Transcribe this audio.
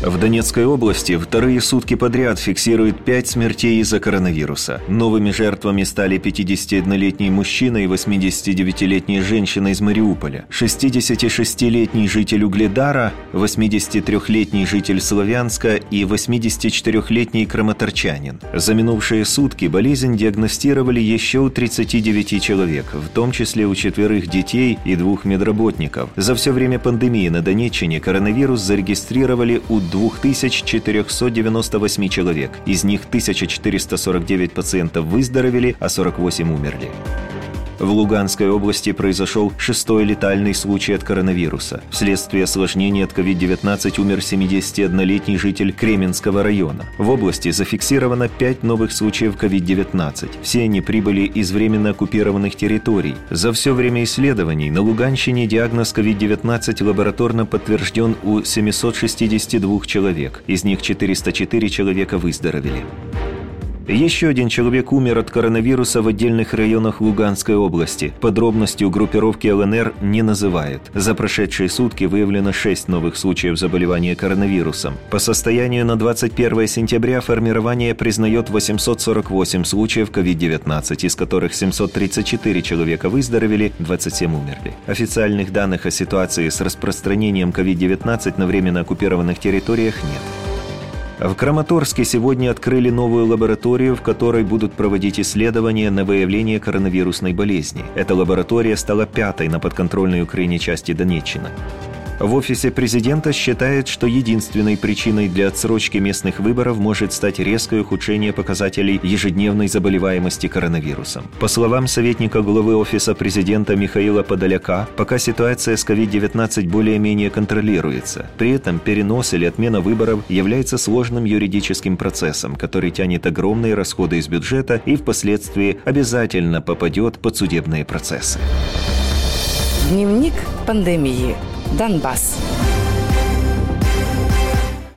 В Донецкой области вторые сутки подряд фиксируют пять смертей из-за коронавируса. Новыми жертвами стали 51-летний мужчина и 89-летняя женщина из Мариуполя, 66-летний житель Угледара, 83-летний житель Славянска и 84-летний краматорчанин. За минувшие сутки болезнь диагностировали еще у 39 человек, в том числе у четверых детей и двух медработников. За все время пандемии на Донеччине коронавирус зарегистрировали у 2498 человек. Из них 1449 пациентов выздоровели, а 48 умерли. В Луганской области произошел шестой летальный случай от коронавируса. Вследствие осложнений от COVID-19 умер 71-летний житель Кременского района. В области зафиксировано 5 новых случаев COVID-19. Все они прибыли из временно оккупированных территорий. За все время исследований на Луганщине диагноз COVID-19 лабораторно подтвержден у 762 человек. Из них 404 человека выздоровели. Еще один человек умер от коронавируса в отдельных районах Луганской области. Подробности у группировки ЛНР не называют. За прошедшие сутки выявлено 6 новых случаев заболевания коронавирусом. По состоянию на 21 сентября формирование признает 848 случаев COVID-19, из которых 734 человека выздоровели, 27 умерли. Официальных данных о ситуации с распространением COVID-19 на временно оккупированных территориях нет. В Краматорске сегодня открыли новую лабораторию, в которой будут проводить исследования на выявление коронавирусной болезни. Эта лаборатория стала пятой на подконтрольной Украине части Донеччины. В офисе президента считают, что единственной причиной для отсрочки местных выборов может стать резкое ухудшение показателей ежедневной заболеваемости коронавирусом. По словам советника главы офиса президента Михаила Подоляка, пока ситуация с COVID-19 более-менее контролируется. При этом перенос или отмена выборов является сложным юридическим процессом, который тянет огромные расходы из бюджета и впоследствии обязательно попадет под судебные процессы. Дневник пандемии. Донбасс.